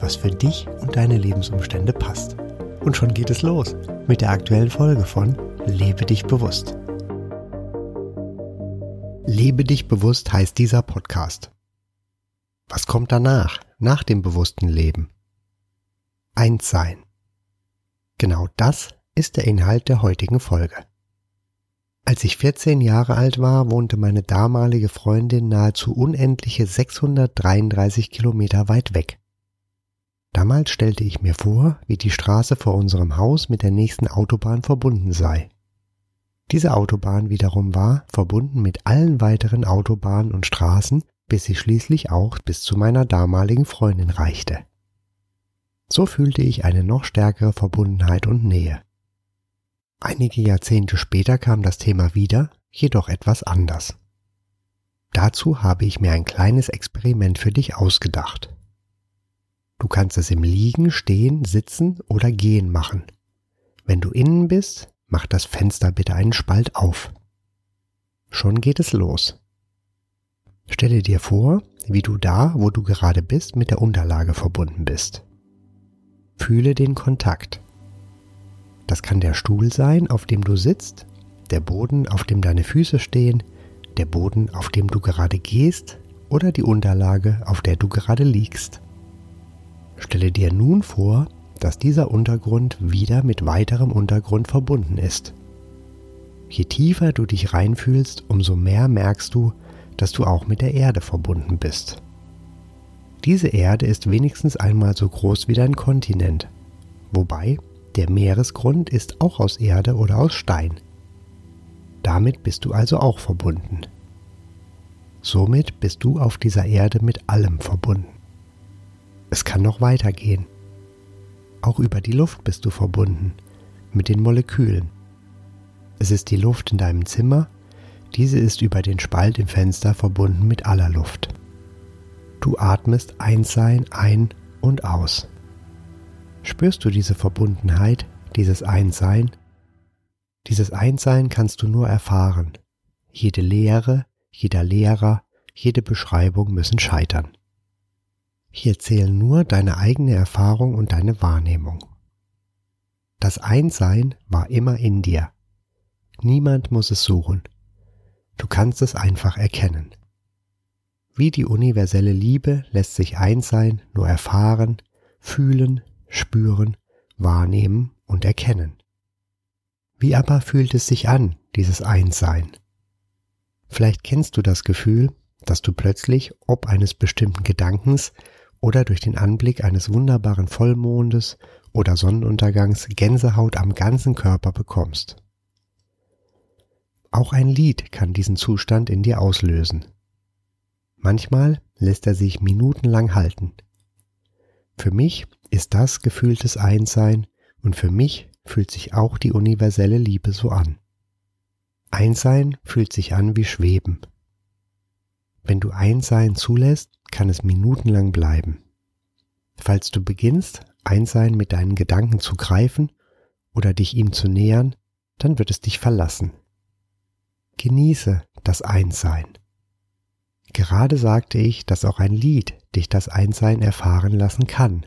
was für dich und deine Lebensumstände passt. Und schon geht es los mit der aktuellen Folge von Lebe dich bewusst. Lebe dich bewusst heißt dieser Podcast. Was kommt danach, nach dem bewussten Leben? Eins sein. Genau das ist der Inhalt der heutigen Folge. Als ich 14 Jahre alt war, wohnte meine damalige Freundin nahezu unendliche 633 Kilometer weit weg. Damals stellte ich mir vor, wie die Straße vor unserem Haus mit der nächsten Autobahn verbunden sei. Diese Autobahn wiederum war verbunden mit allen weiteren Autobahnen und Straßen, bis sie schließlich auch bis zu meiner damaligen Freundin reichte. So fühlte ich eine noch stärkere Verbundenheit und Nähe. Einige Jahrzehnte später kam das Thema wieder, jedoch etwas anders. Dazu habe ich mir ein kleines Experiment für dich ausgedacht. Du kannst es im Liegen, Stehen, Sitzen oder Gehen machen. Wenn du innen bist, mach das Fenster bitte einen Spalt auf. Schon geht es los. Stelle dir vor, wie du da, wo du gerade bist, mit der Unterlage verbunden bist. Fühle den Kontakt. Das kann der Stuhl sein, auf dem du sitzt, der Boden, auf dem deine Füße stehen, der Boden, auf dem du gerade gehst oder die Unterlage, auf der du gerade liegst. Stelle dir nun vor, dass dieser Untergrund wieder mit weiterem Untergrund verbunden ist. Je tiefer du dich reinfühlst, umso mehr merkst du, dass du auch mit der Erde verbunden bist. Diese Erde ist wenigstens einmal so groß wie dein Kontinent, wobei der Meeresgrund ist auch aus Erde oder aus Stein. Damit bist du also auch verbunden. Somit bist du auf dieser Erde mit allem verbunden. Es kann noch weitergehen. Auch über die Luft bist du verbunden, mit den Molekülen. Es ist die Luft in deinem Zimmer, diese ist über den Spalt im Fenster verbunden mit aller Luft. Du atmest Einssein ein und aus. Spürst du diese Verbundenheit, dieses Einssein? Dieses Einssein kannst du nur erfahren. Jede Lehre, jeder Lehrer, jede Beschreibung müssen scheitern. Hier zählen nur deine eigene Erfahrung und deine Wahrnehmung. Das Einssein war immer in dir. Niemand muss es suchen. Du kannst es einfach erkennen. Wie die universelle Liebe lässt sich Einssein nur erfahren, fühlen, spüren, wahrnehmen und erkennen. Wie aber fühlt es sich an, dieses Einssein? Vielleicht kennst du das Gefühl, dass du plötzlich, ob eines bestimmten Gedankens oder durch den Anblick eines wunderbaren Vollmondes oder Sonnenuntergangs Gänsehaut am ganzen Körper bekommst. Auch ein Lied kann diesen Zustand in dir auslösen. Manchmal lässt er sich minutenlang halten. Für mich ist das gefühltes Einssein und für mich fühlt sich auch die universelle Liebe so an. Einssein fühlt sich an wie Schweben. Wenn du Einssein zulässt, kann es minutenlang bleiben. Falls du beginnst, Einssein mit deinen Gedanken zu greifen oder dich ihm zu nähern, dann wird es dich verlassen. Genieße das Einssein. Gerade sagte ich, dass auch ein Lied dich das Einssein erfahren lassen kann.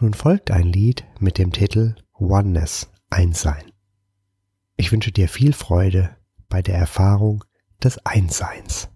Nun folgt ein Lied mit dem Titel Oneness, Einssein. Ich wünsche dir viel Freude bei der Erfahrung des Einsseins.